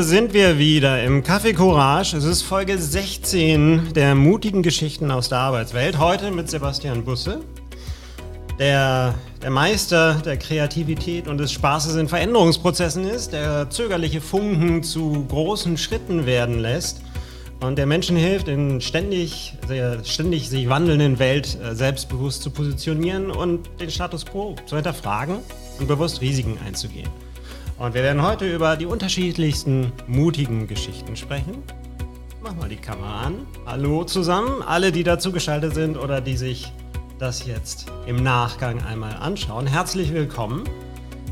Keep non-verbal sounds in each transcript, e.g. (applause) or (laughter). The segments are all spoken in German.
Sind wir wieder im Café Courage. Es ist Folge 16 der mutigen Geschichten aus der Arbeitswelt. Heute mit Sebastian Busse, der, der Meister der Kreativität und des Spaßes in Veränderungsprozessen ist, der zögerliche Funken zu großen Schritten werden lässt und der Menschen hilft, in ständig, ständig sich wandelnden Welt äh, selbstbewusst zu positionieren und den Status quo zu hinterfragen und bewusst Risiken einzugehen. Und wir werden heute über die unterschiedlichsten mutigen Geschichten sprechen. Mach mal die Kamera an. Hallo zusammen, alle, die dazugeschaltet sind oder die sich das jetzt im Nachgang einmal anschauen. Herzlich willkommen.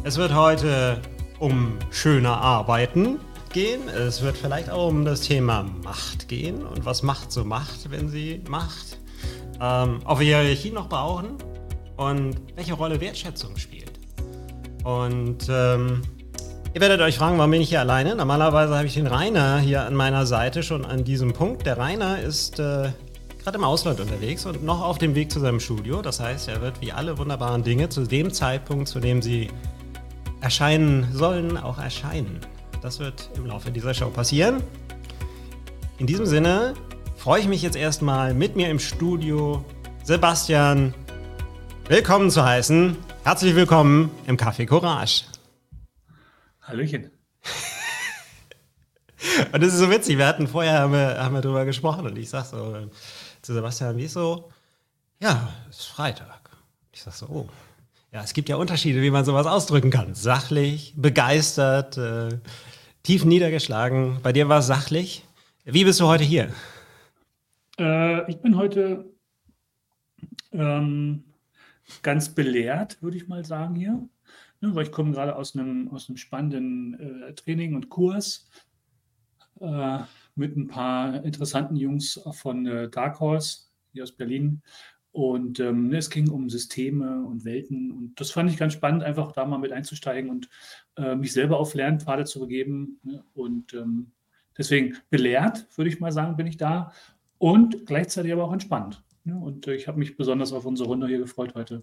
Es wird heute um schöner Arbeiten gehen. Es wird vielleicht auch um das Thema Macht gehen und was Macht so macht, wenn sie Macht. Ähm, ob wir Hierarchie noch brauchen und welche Rolle Wertschätzung spielt. Und ähm, Ihr werdet euch fragen, warum bin ich hier alleine? Normalerweise habe ich den Rainer hier an meiner Seite schon an diesem Punkt. Der Rainer ist äh, gerade im Ausland unterwegs und noch auf dem Weg zu seinem Studio. Das heißt, er wird wie alle wunderbaren Dinge zu dem Zeitpunkt, zu dem sie erscheinen sollen, auch erscheinen. Das wird im Laufe dieser Show passieren. In diesem Sinne freue ich mich jetzt erstmal mit mir im Studio Sebastian willkommen zu heißen. Herzlich willkommen im Café Courage. Hallöchen. (laughs) und das ist so witzig. Wir hatten vorher haben wir, haben wir drüber gesprochen und ich sag so zu Sebastian, wie ist so? Ja, es ist Freitag. Ich sag so, oh. Ja, es gibt ja Unterschiede, wie man sowas ausdrücken kann. Sachlich, begeistert, äh, tief niedergeschlagen. Bei dir war es sachlich. Wie bist du heute hier? Äh, ich bin heute ähm, ganz belehrt, würde ich mal sagen hier. Ne, weil ich komme gerade aus einem, aus einem spannenden äh, Training und Kurs äh, mit ein paar interessanten Jungs von äh, Dark Horse hier aus Berlin. Und ähm, ne, es ging um Systeme und Welten. Und das fand ich ganz spannend, einfach da mal mit einzusteigen und äh, mich selber auf Lernpfade zu begeben. Ne? Und ähm, deswegen belehrt, würde ich mal sagen, bin ich da. Und gleichzeitig aber auch entspannt. Ne? Und ich habe mich besonders auf unsere Runde hier gefreut heute.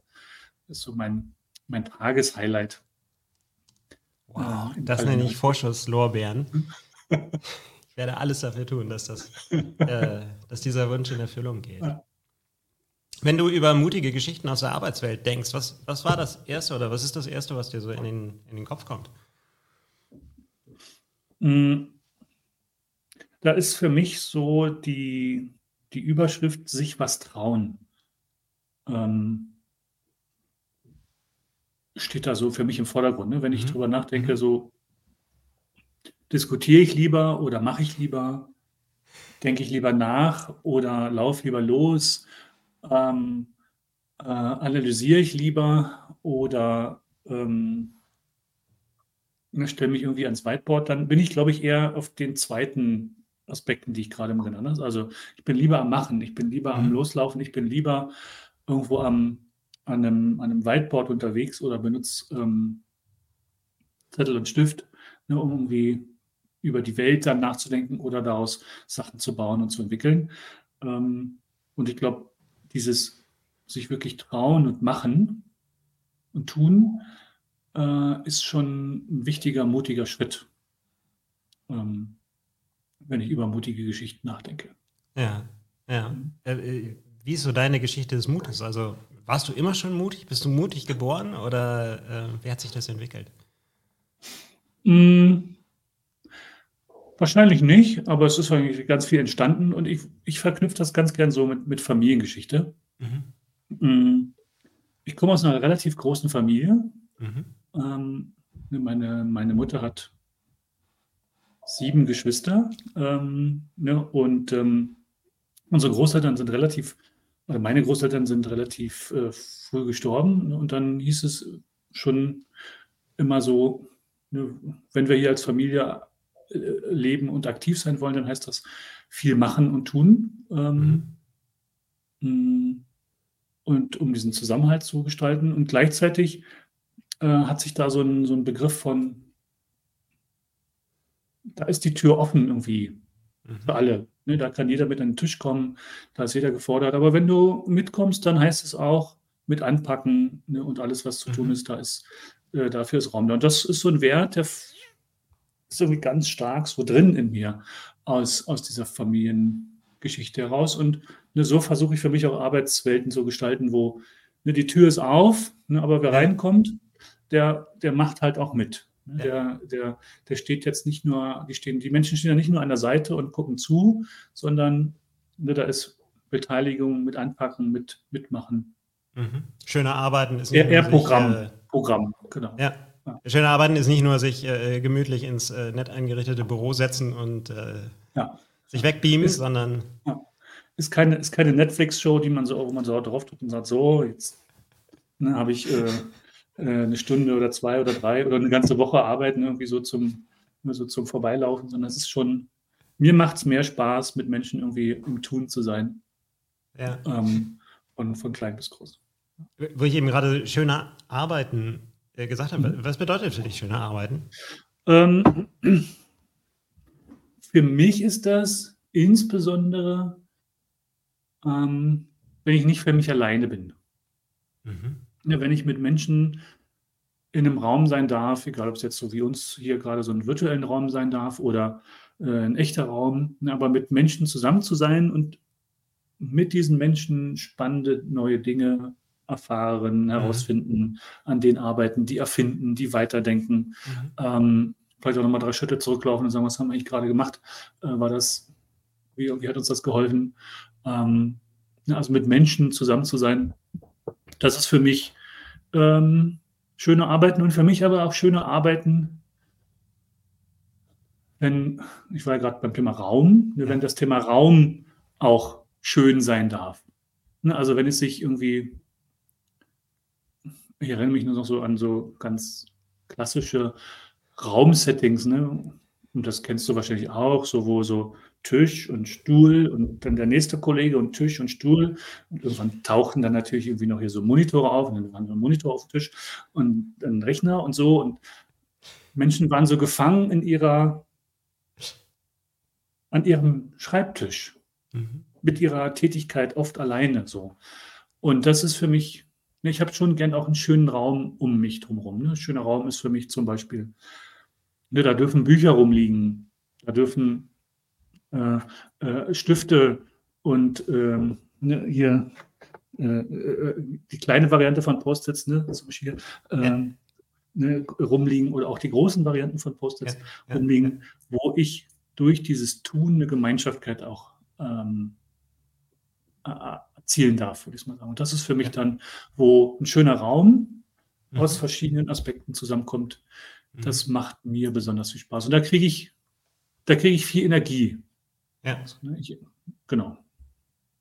Das ist so mein, mein Tageshighlight. Wow, das nenne ich Vorschusslorbeeren. (laughs) ich werde alles dafür tun, dass, das, äh, dass dieser Wunsch in Erfüllung geht. Wenn du über mutige Geschichten aus der Arbeitswelt denkst, was, was war das Erste oder was ist das Erste, was dir so in den, in den Kopf kommt? Mm. Da ist für mich so die, die Überschrift sich was trauen. Ähm, steht da so für mich im Vordergrund. Ne? Wenn ich mhm. drüber nachdenke, mhm. so diskutiere ich lieber oder mache ich lieber, denke ich lieber nach oder laufe lieber los, ähm, äh, analysiere ich lieber oder ähm, ne, stelle mich irgendwie ans Whiteboard, dann bin ich, glaube ich, eher auf den zweiten Aspekten, die ich gerade im Rennen habe. Ne? Also ich bin lieber am Machen, ich bin lieber mhm. am Loslaufen, ich bin lieber irgendwo am an einem, an einem Whiteboard unterwegs oder benutze ähm, Zettel und Stift, ne, um irgendwie über die Welt dann nachzudenken oder daraus Sachen zu bauen und zu entwickeln. Ähm, und ich glaube, dieses sich wirklich trauen und machen und tun, äh, ist schon ein wichtiger, mutiger Schritt, ähm, wenn ich über mutige Geschichten nachdenke. Ja, ja. Mhm. Äh, äh, wie ist so deine Geschichte des Mutes? Also warst du immer schon mutig? Bist du mutig geboren oder äh, wie hat sich das entwickelt? Mm, wahrscheinlich nicht, aber es ist eigentlich ganz viel entstanden und ich, ich verknüpfe das ganz gern so mit, mit Familiengeschichte. Mhm. Mm, ich komme aus einer relativ großen Familie. Mhm. Ähm, meine, meine Mutter hat sieben Geschwister ähm, ne, und ähm, unsere Großeltern sind relativ also meine Großeltern sind relativ äh, früh gestorben ne, und dann hieß es schon immer so, ne, wenn wir hier als Familie äh, leben und aktiv sein wollen, dann heißt das viel machen und tun. Ähm, mhm. Mm, und um diesen Zusammenhalt zu gestalten. Und gleichzeitig äh, hat sich da so ein, so ein Begriff von, da ist die Tür offen irgendwie mhm. für alle. Ne, da kann jeder mit an den Tisch kommen, da ist jeder gefordert. Aber wenn du mitkommst, dann heißt es auch mit anpacken ne, und alles, was zu tun mhm. ist, da ist, äh, dafür ist Raum da. Und das ist so ein Wert, der ist irgendwie ganz stark so drin in mir aus, aus dieser Familiengeschichte heraus. Und ne, so versuche ich für mich auch Arbeitswelten zu gestalten, wo ne, die Tür ist auf, ne, aber wer reinkommt, der, der macht halt auch mit. Ne, der, der, der steht jetzt nicht nur, die, stehen, die Menschen stehen ja nicht nur an der Seite und gucken zu, sondern ne, da ist Beteiligung, mit anpacken, mit mitmachen. Mhm. Schöner Arbeiten ist nicht eher, Programm, sich, äh, Programm, genau. Ja. ja. Schöner Arbeiten ist nicht nur sich äh, gemütlich ins äh, nett eingerichtete Büro setzen und äh, ja. sich wegbeamen, ist, sondern. Ja. Ist keine, ist keine Netflix-Show, die man so, wo man so drauf tut und sagt, so, jetzt ne, habe ich äh, eine Stunde oder zwei oder drei oder eine ganze Woche arbeiten, irgendwie so zum, so zum Vorbeilaufen, sondern es ist schon, mir macht es mehr Spaß, mit Menschen irgendwie im Tun zu sein. Ja. Ähm, von, von klein bis groß. Wo ich eben gerade schöner Arbeiten äh, gesagt habe, mhm. was bedeutet für dich schöner Arbeiten? Ähm, für mich ist das insbesondere, ähm, wenn ich nicht für mich alleine bin. Mhm. Ja, wenn ich mit Menschen in einem Raum sein darf, egal ob es jetzt so wie uns hier gerade so einen virtuellen Raum sein darf oder äh, ein echter Raum, aber mit Menschen zusammen zu sein und mit diesen Menschen spannende neue Dinge erfahren, mhm. herausfinden, an denen arbeiten, die erfinden, die weiterdenken. Mhm. Ähm, vielleicht auch nochmal drei Schritte zurücklaufen und sagen, was haben wir eigentlich gerade gemacht? Äh, war das, wie, wie, hat uns das geholfen? Ähm, also mit Menschen zusammen zu sein, das ist für mich ähm, schöne Arbeiten und für mich aber auch schöne Arbeiten, wenn, ich war ja gerade beim Thema Raum, wenn das Thema Raum auch schön sein darf. Ne, also wenn es sich irgendwie, ich erinnere mich nur noch so an so ganz klassische Raumsettings, ne? Und das kennst du wahrscheinlich auch, so wo so Tisch und Stuhl und dann der nächste Kollege und Tisch und Stuhl. Und irgendwann tauchen dann natürlich irgendwie noch hier so Monitore auf und dann waren so ein Monitor auf dem Tisch und ein Rechner und so. Und Menschen waren so gefangen in ihrer, an ihrem Schreibtisch. Mhm mit ihrer Tätigkeit oft alleine so. Und das ist für mich, ne, ich habe schon gern auch einen schönen Raum um mich drumherum. Ne? Ein schöner Raum ist für mich zum Beispiel, ne, da dürfen Bücher rumliegen, da dürfen Stifte und ähm, ne, hier äh, äh die kleine Variante von Post-its, ne, zum Beispiel, ja. ne, rumliegen oder auch die großen Varianten von Post-its ja, rumliegen, wo ich durch dieses Tun eine Gemeinschaftkeit auch ähm, erzielen darf, würde ich mal sagen. Und das ist für mich dann, wo ein schöner Raum mhm. aus verschiedenen Aspekten zusammenkommt. Das mhm. macht mir besonders viel Spaß. Und da kriege ich, da kriege ich viel Energie. Ja. Ne, ich, genau.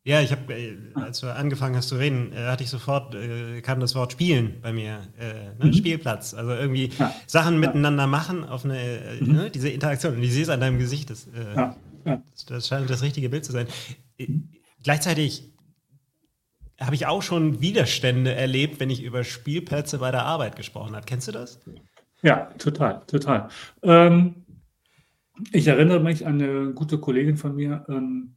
Ja, ich habe, äh, als du angefangen hast zu reden, äh, hatte ich sofort, äh, kam das Wort Spielen bei mir, äh, ne? mhm. Spielplatz. Also irgendwie ja. Sachen miteinander machen auf eine, mhm. ne? diese Interaktion. Und ich sehe es an deinem Gesicht, das, ja. Ja. das, das scheint das richtige Bild zu sein. Mhm. Gleichzeitig habe ich auch schon Widerstände erlebt, wenn ich über Spielplätze bei der Arbeit gesprochen habe. Kennst du das? Ja, total, total. Ähm, ich erinnere mich an eine gute Kollegin von mir ähm,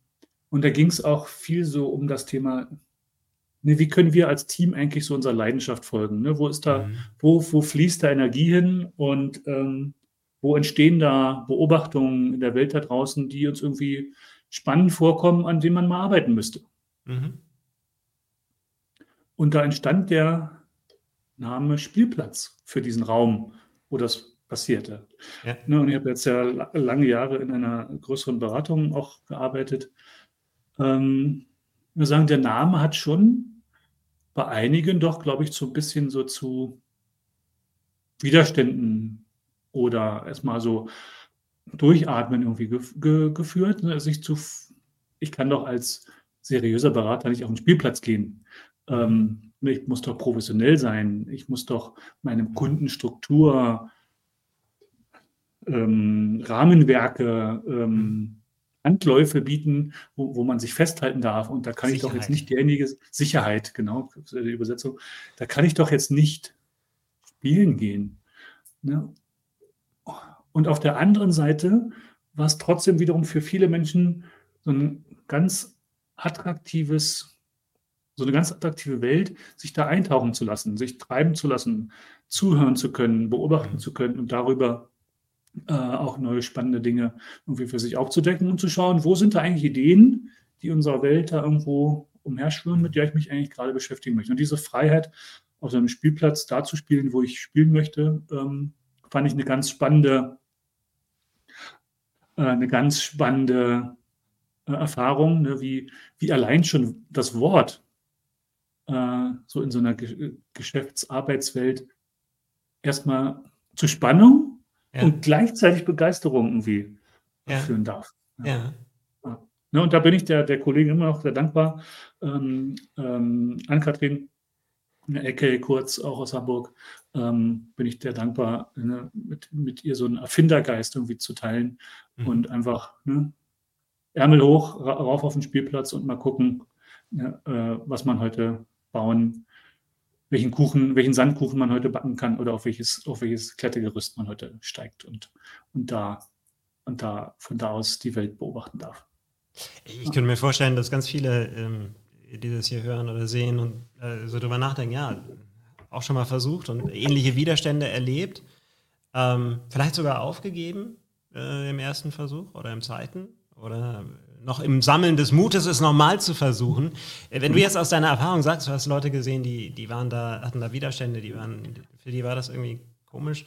und da ging es auch viel so um das Thema, ne, wie können wir als Team eigentlich so unserer Leidenschaft folgen? Ne? Wo ist da, mhm. wo, wo fließt da Energie hin und ähm, wo entstehen da Beobachtungen in der Welt da draußen, die uns irgendwie spannend vorkommen, an denen man mal arbeiten müsste. Mhm. Und da entstand der Name Spielplatz für diesen Raum, wo das passierte. Ja. Ne, und ich habe jetzt ja lange Jahre in einer größeren Beratung auch gearbeitet. Ähm, wir sagen, der Name hat schon bei einigen doch, glaube ich, so ein bisschen so zu Widerständen oder erstmal so Durchatmen irgendwie ge ge geführt. Ne? Sich zu, ich kann doch als seriöser Berater nicht auf den Spielplatz gehen. Ähm, ne, ich muss doch professionell sein. Ich muss doch meinem Kunden Struktur, ähm, Rahmenwerke, ähm, Handläufe bieten, wo, wo, man sich festhalten darf. Und da kann Sicherheit. ich doch jetzt nicht derjenige, Sicherheit, genau, die Übersetzung, da kann ich doch jetzt nicht spielen gehen. Ne? Und auf der anderen Seite war es trotzdem wiederum für viele Menschen so ein ganz attraktives, so eine ganz attraktive Welt, sich da eintauchen zu lassen, sich treiben zu lassen, zuhören zu können, beobachten mhm. zu können und darüber äh, auch neue spannende Dinge irgendwie für sich aufzudecken und zu schauen, wo sind da eigentlich Ideen, die unserer Welt da irgendwo umherschwirren, mit der ich mich eigentlich gerade beschäftigen möchte. Und diese Freiheit, auf so einem Spielplatz da zu spielen, wo ich spielen möchte, ähm, fand ich eine ganz spannende, äh, eine ganz spannende äh, Erfahrung, ne, wie, wie allein schon das Wort äh, so in so einer Ge Geschäftsarbeitswelt erstmal zu Spannung ja. und gleichzeitig Begeisterung irgendwie ja. führen darf. Ja. ja. Ne, und da bin ich der, der Kollegin immer noch sehr dankbar, ähm, ähm, an Kathrin Ecke, kurz auch aus Hamburg, ähm, bin ich sehr dankbar, ne, mit, mit ihr so einen Erfindergeist irgendwie zu teilen mhm. und einfach ne, Ärmel hoch, rauf auf den Spielplatz und mal gucken, ne, äh, was man heute bauen, welchen Kuchen, welchen Sandkuchen man heute backen kann oder auf welches, auf welches Klettergerüst man heute steigt und, und da und da von da aus die Welt beobachten darf. Ich könnte mir vorstellen, dass ganz viele ähm, die das hier hören oder sehen und äh, so drüber nachdenken, ja, auch schon mal versucht und ähnliche Widerstände erlebt, ähm, vielleicht sogar aufgegeben äh, im ersten Versuch oder im zweiten oder noch im Sammeln des Mutes, es nochmal zu versuchen. Äh, wenn du jetzt aus deiner Erfahrung sagst, du hast Leute gesehen, die, die waren da, hatten da Widerstände, die waren, für die war das irgendwie komisch.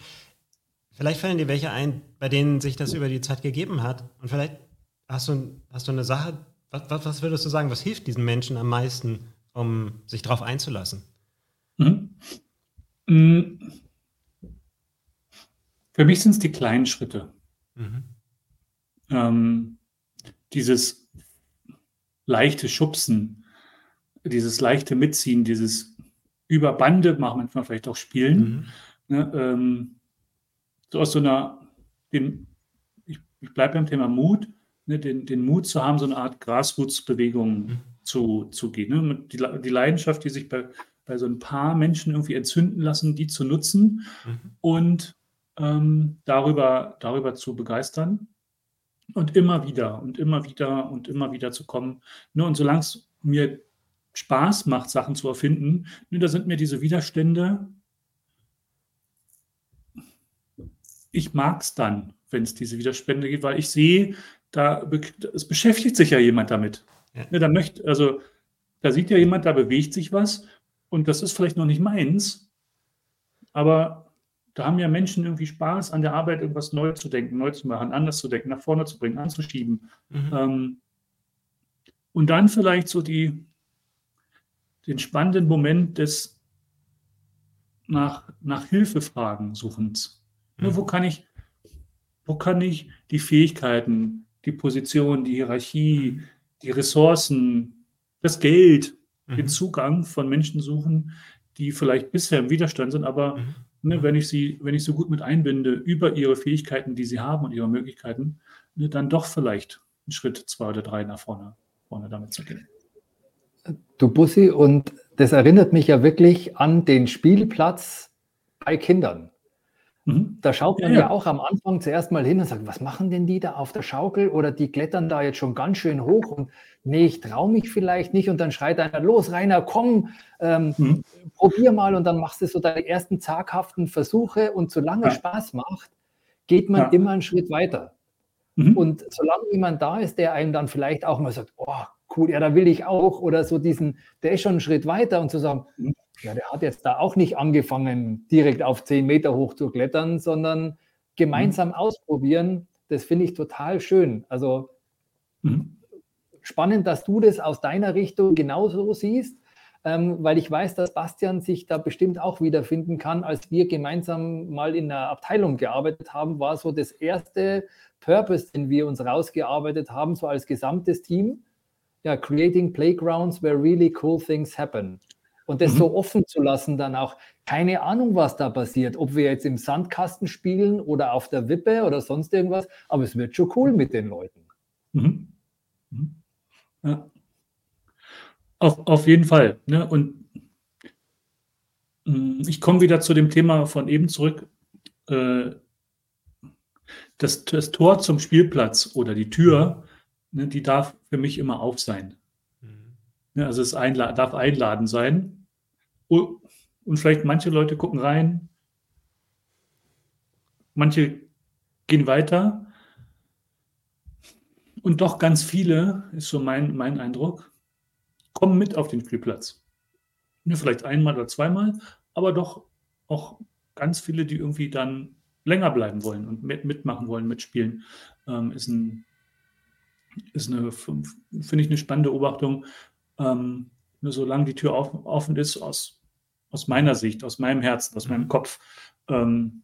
Vielleicht fallen dir welche ein, bei denen sich das über die Zeit gegeben hat. Und vielleicht hast du, hast du eine Sache, was, was, würdest du sagen, was hilft diesen Menschen am meisten, um sich darauf einzulassen? Mhm. Mhm. Für mich sind es die kleinen Schritte. Mhm. Ähm, dieses leichte Schubsen, dieses leichte Mitziehen, dieses über Bande machen, manchmal vielleicht auch spielen. Mhm. Ne, ähm, so aus so einer, den, ich, ich bleibe beim Thema Mut, ne, den, den Mut zu haben, so eine Art Grassroots-Bewegung mhm. zu, zu gehen. Ne? Die, die Leidenschaft, die sich bei, bei so ein paar Menschen irgendwie entzünden lassen, die zu nutzen mhm. und ähm, darüber, darüber zu begeistern. Und immer wieder und immer wieder und immer wieder zu kommen. Ne? Und solange es mir Spaß macht, Sachen zu erfinden, ne, da sind mir diese Widerstände, ich mag es dann, wenn es diese Widerstände gibt, weil ich sehe, da es beschäftigt sich ja jemand damit. Ja. Ne, da möchte, also da sieht ja jemand, da bewegt sich was und das ist vielleicht noch nicht meins, aber da haben ja Menschen irgendwie Spaß an der Arbeit, irgendwas neu zu denken, neu zu machen, anders zu denken, nach vorne zu bringen, anzuschieben. Mhm. Ähm, und dann vielleicht so die, den spannenden Moment des nach, nach Hilfefragen suchens. Mhm. Wo kann ich, wo kann ich die Fähigkeiten, die Position, die Hierarchie, die Ressourcen, das Geld, mhm. den Zugang von Menschen suchen, die vielleicht bisher im Widerstand sind, aber mhm. Ne, wenn ich sie, wenn ich so gut mit einbinde über ihre Fähigkeiten, die sie haben und ihre Möglichkeiten, ne, dann doch vielleicht einen Schritt zwei oder drei nach vorne, vorne damit zu gehen. Du Bussi, und das erinnert mich ja wirklich an den Spielplatz bei Kindern. Mhm. Da schaut man ja, ja. auch am Anfang zuerst mal hin und sagt, was machen denn die da auf der Schaukel? Oder die klettern da jetzt schon ganz schön hoch und nee, ich traue mich vielleicht nicht. Und dann schreit einer, los, Rainer, komm, ähm, mhm. probier mal. Und dann machst du so deine ersten zaghaften Versuche. Und solange ja. Spaß macht, geht man ja. immer einen Schritt weiter. Mhm. Und solange jemand da ist, der einem dann vielleicht auch mal sagt, oh, cool, ja, da will ich auch. Oder so diesen, der ist schon einen Schritt weiter und zu sagen, mhm. Ja, der hat jetzt da auch nicht angefangen, direkt auf zehn Meter hoch zu klettern, sondern gemeinsam mhm. ausprobieren. Das finde ich total schön. Also mhm. spannend, dass du das aus deiner Richtung genauso siehst, ähm, weil ich weiß, dass Bastian sich da bestimmt auch wiederfinden kann. Als wir gemeinsam mal in einer Abteilung gearbeitet haben, war so das erste Purpose, den wir uns rausgearbeitet haben, so als gesamtes Team. Ja, creating playgrounds where really cool things happen. Und das mhm. so offen zu lassen, dann auch, keine Ahnung, was da passiert, ob wir jetzt im Sandkasten spielen oder auf der Wippe oder sonst irgendwas, aber es wird schon cool mit den Leuten. Mhm. Mhm. Ja. Auf, auf jeden Fall. Ne? Und mm, ich komme wieder zu dem Thema von eben zurück. Äh, das, das Tor zum Spielplatz oder die Tür, ne, die darf für mich immer auf sein. Mhm. Ne, also es einla darf einladen sein. Und vielleicht manche Leute gucken rein, manche gehen weiter. Und doch ganz viele, ist so mein, mein Eindruck, kommen mit auf den Spielplatz. Vielleicht einmal oder zweimal, aber doch auch ganz viele, die irgendwie dann länger bleiben wollen und mit, mitmachen wollen, mitspielen, ähm, ist, ein, ist eine, finde ich, eine spannende Beobachtung. Ähm, nur solange die Tür offen ist, aus, aus meiner Sicht, aus meinem Herzen, aus meinem Kopf, ähm,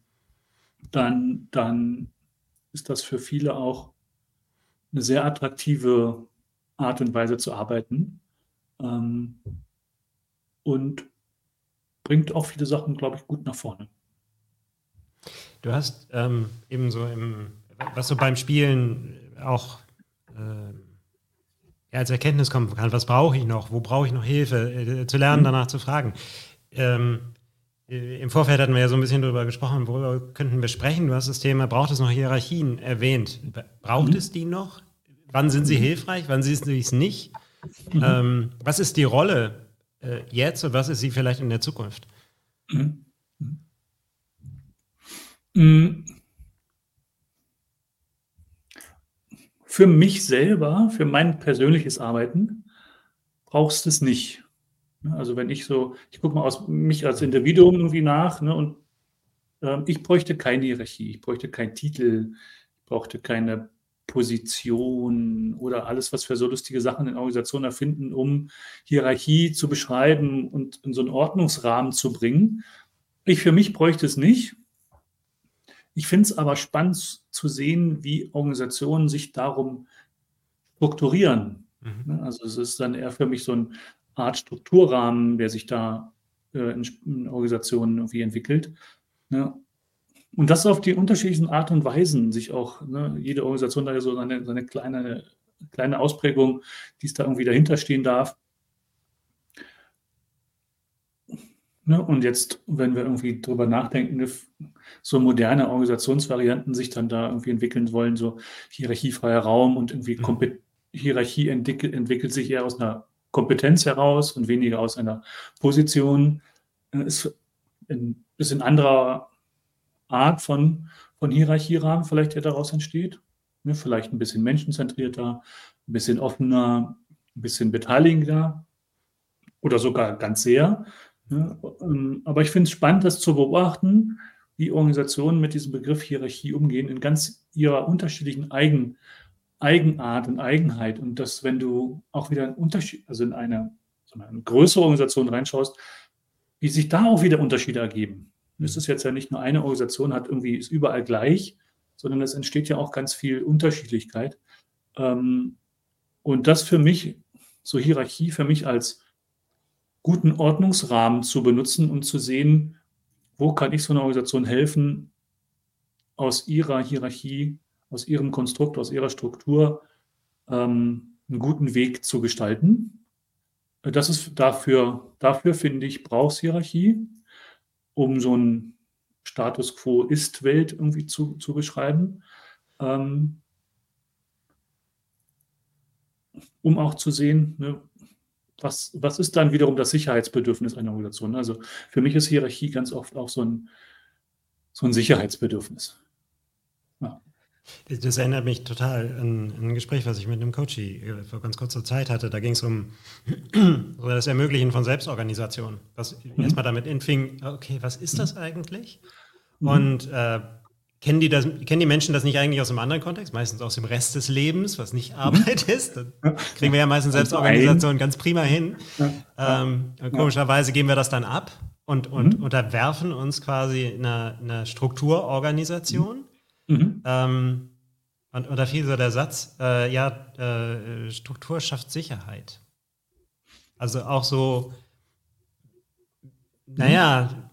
dann, dann ist das für viele auch eine sehr attraktive Art und Weise zu arbeiten. Ähm, und bringt auch viele Sachen, glaube ich, gut nach vorne. Du hast ähm, eben so im, was so beim Spielen auch äh, ja, als Erkenntnis kommen kann, was brauche ich noch, wo brauche ich noch Hilfe, äh, zu lernen, mhm. danach zu fragen. Ähm, äh, Im Vorfeld hatten wir ja so ein bisschen darüber gesprochen, worüber könnten wir sprechen. Du hast das Thema, braucht es noch Hierarchien erwähnt. Braucht mhm. es die noch? Wann sind sie mhm. hilfreich? Wann sind sie es nicht? Mhm. Ähm, was ist die Rolle äh, jetzt und was ist sie vielleicht in der Zukunft? Mhm. mhm. Für mich selber, für mein persönliches Arbeiten, brauchst du es nicht. Also wenn ich so, ich gucke mal aus mich als Individuum irgendwie nach ne, und äh, ich bräuchte keine Hierarchie, ich bräuchte keinen Titel, ich brauchte keine Position oder alles, was wir so lustige Sachen in Organisationen erfinden, um Hierarchie zu beschreiben und in so einen Ordnungsrahmen zu bringen. Ich für mich bräuchte es nicht. Ich finde es aber spannend zu sehen, wie Organisationen sich darum strukturieren. Mhm. Also es ist dann eher für mich so eine Art Strukturrahmen, der sich da äh, in, Organisationen irgendwie entwickelt. Und das auf die unterschiedlichen Art und Weisen sich auch, ne, jede Organisation hat ja so seine, seine kleine, kleine Ausprägung, die es da irgendwie dahinter stehen darf. Ne, und jetzt, wenn wir irgendwie drüber nachdenken, ne, so moderne Organisationsvarianten sich dann da irgendwie entwickeln wollen, so hierarchiefreier Raum und irgendwie mhm. Hierarchie entwickelt, entwickelt sich eher aus einer Kompetenz heraus und weniger aus einer Position, ist ein bisschen anderer Art von, von Hierarchierahmen vielleicht, der daraus entsteht. Ne, vielleicht ein bisschen menschenzentrierter, ein bisschen offener, ein bisschen beteiligender oder sogar ganz sehr. Ne, ähm, aber ich finde es spannend, das zu beobachten, wie Organisationen mit diesem Begriff Hierarchie umgehen, in ganz ihrer unterschiedlichen Eigen, Eigenart und Eigenheit. Und dass, wenn du auch wieder einen Unterschied, also in eine, eine größere Organisation reinschaust, wie sich da auch wieder Unterschiede ergeben. Es ist jetzt ja nicht nur eine Organisation, hat irgendwie ist überall gleich, sondern es entsteht ja auch ganz viel Unterschiedlichkeit. Ähm, und das für mich, so Hierarchie für mich als guten Ordnungsrahmen zu benutzen und zu sehen, wo kann ich so einer Organisation helfen, aus ihrer Hierarchie, aus ihrem Konstrukt, aus ihrer Struktur ähm, einen guten Weg zu gestalten. Das ist dafür, dafür finde ich, braucht Hierarchie um so ein Status quo Ist-Welt irgendwie zu, zu beschreiben. Ähm, um auch zu sehen, ne, was, was ist dann wiederum das Sicherheitsbedürfnis einer Organisation. Also für mich ist Hierarchie ganz oft auch so ein, so ein Sicherheitsbedürfnis. Das erinnert mich total an, an, ein Gespräch, was ich mit einem Coach äh, vor ganz kurzer Zeit hatte. Da ging es um (clears throat) das Ermöglichen von Selbstorganisation. Was mhm. erstmal damit anfing, okay, was ist das eigentlich? Mhm. Und äh, kennen, die das, kennen die Menschen das nicht eigentlich aus einem anderen Kontext? Meistens aus dem Rest des Lebens, was nicht mhm. Arbeit (laughs) ist. Dann kriegen wir ja meistens Selbstorganisation ganz prima hin. Ähm, komischerweise geben wir das dann ab und, und mhm. unterwerfen uns quasi einer, einer Strukturorganisation. Mhm. Ähm, und, und da fiel so der Satz, äh, ja, äh, Struktur schafft Sicherheit. Also auch so, naja,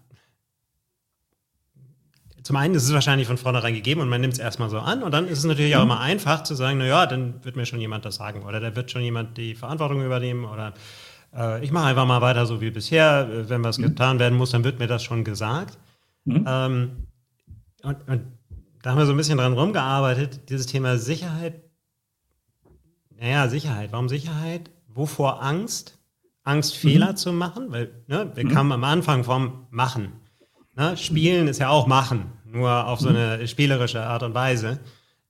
zum einen ist es wahrscheinlich von vornherein gegeben und man nimmt es erstmal so an und dann ist es natürlich auch mhm. immer einfach zu sagen, naja, dann wird mir schon jemand das sagen oder da wird schon jemand die Verantwortung übernehmen oder äh, ich mache einfach mal weiter so wie bisher. Wenn was mhm. getan werden muss, dann wird mir das schon gesagt. Mhm. Ähm, und, und da haben wir so ein bisschen dran rumgearbeitet, dieses Thema Sicherheit. Naja, Sicherheit. Warum Sicherheit? Wovor Angst? Angst, Fehler mhm. zu machen, weil ne, wir mhm. kamen am Anfang vom Machen. Ne? Spielen ist ja auch Machen. nur auf so mhm. eine spielerische Art und Weise.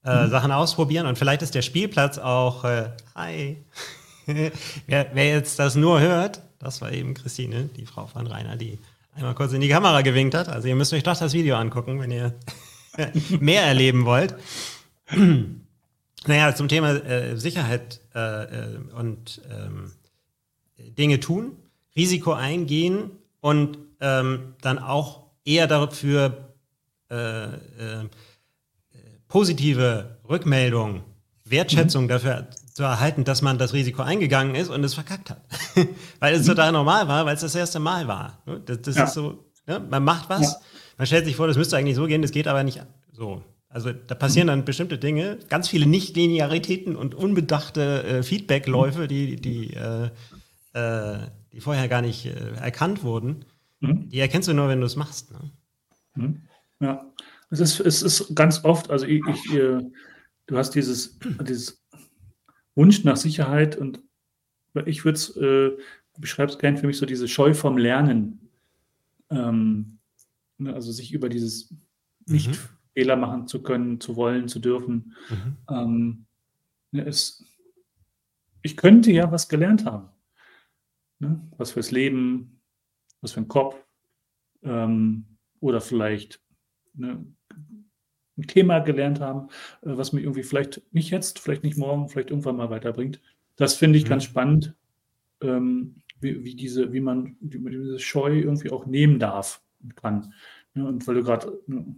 Äh, mhm. Sachen ausprobieren und vielleicht ist der Spielplatz auch, äh, hi, (laughs) wer, wer, jetzt das nur hört, das war eben Christine, die Frau von Rainer, die einmal kurz in die Kamera gewinkt hat. Also ihr müsst euch doch das Video angucken, wenn ihr (laughs) mehr erleben wollt. naja, zum Thema äh, Sicherheit äh, äh, und ähm, Dinge tun, Risiko eingehen und ähm, dann auch eher dafür äh, äh, positive Rückmeldung, Wertschätzung mhm. dafür zu erhalten, dass man das Risiko eingegangen ist und es verkackt hat. (laughs) weil es mhm. total normal war, weil es das erste Mal war. Ne? Das, das ja. ist so, ne? man macht was, ja. Man stellt sich vor, das müsste eigentlich so gehen, das geht aber nicht so. Also da passieren dann bestimmte Dinge, ganz viele Nicht-Linearitäten und unbedachte äh, Feedbackläufe, die, die, äh, äh, die vorher gar nicht äh, erkannt wurden. Mhm. Die erkennst du nur, wenn du es machst. Ne? Mhm. Ja, es ist, es ist ganz oft, also ich, ich äh, du hast dieses, dieses Wunsch nach Sicherheit und ich würde es, äh, beschreibst gerne für mich so diese Scheu vom Lernen. Ähm, ne, also sich über dieses nicht mhm. Fehler machen zu können, zu wollen, zu dürfen. Mhm. Ähm, ne, es, ich könnte ja was gelernt haben. Ne? Was fürs Leben, was für ein Kopf ähm, oder vielleicht ne, ein Thema gelernt haben, äh, was mich irgendwie vielleicht nicht jetzt, vielleicht nicht morgen, vielleicht irgendwann mal weiterbringt. Das finde ich mhm. ganz spannend, ähm, wie, wie, diese, wie man wie diese Scheu irgendwie auch nehmen darf und kann. Ja, und weil du gerade, ne,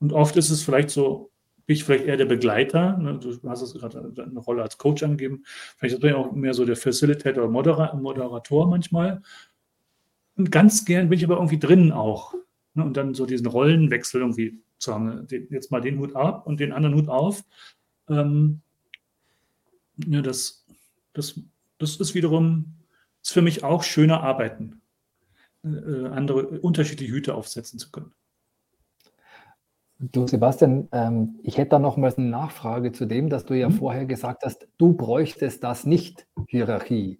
und oft ist es vielleicht so, bin ich vielleicht eher der Begleiter, ne, du hast es gerade eine Rolle als Coach angegeben, vielleicht bin ich auch mehr so der Facilitator oder Modera Moderator manchmal. Und ganz gern bin ich aber irgendwie drin auch. Ne, und dann so diesen Rollenwechsel irgendwie zu haben. Jetzt mal den Hut ab und den anderen Hut auf. Ähm, ja, das, das, das ist wiederum, ist für mich auch schöner Arbeiten, äh, andere unterschiedliche Hüte aufsetzen zu können. Du, Sebastian, ähm, ich hätte da noch mal eine Nachfrage zu dem, dass du ja mhm. vorher gesagt hast, du bräuchtest das nicht, Hierarchie.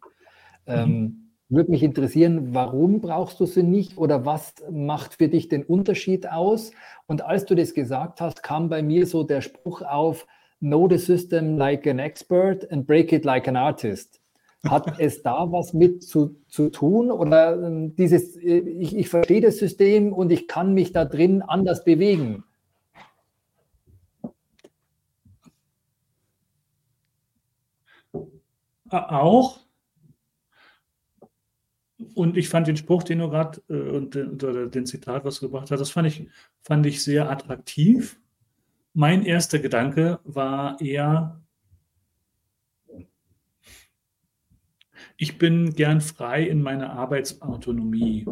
Ähm, mhm. Würde mich interessieren, warum brauchst du sie nicht oder was macht für dich den Unterschied aus? Und als du das gesagt hast, kam bei mir so der Spruch auf, know the system like an expert and break it like an artist. Hat es da was mit zu, zu tun oder ähm, dieses, äh, ich, ich verstehe das System und ich kann mich da drin anders bewegen? Auch, und ich fand den Spruch, den du gerade äh, und den, den Zitat, was du gebracht hast, das fand ich, fand ich sehr attraktiv. Mein erster Gedanke war eher, ich bin gern frei in meiner Arbeitsautonomie.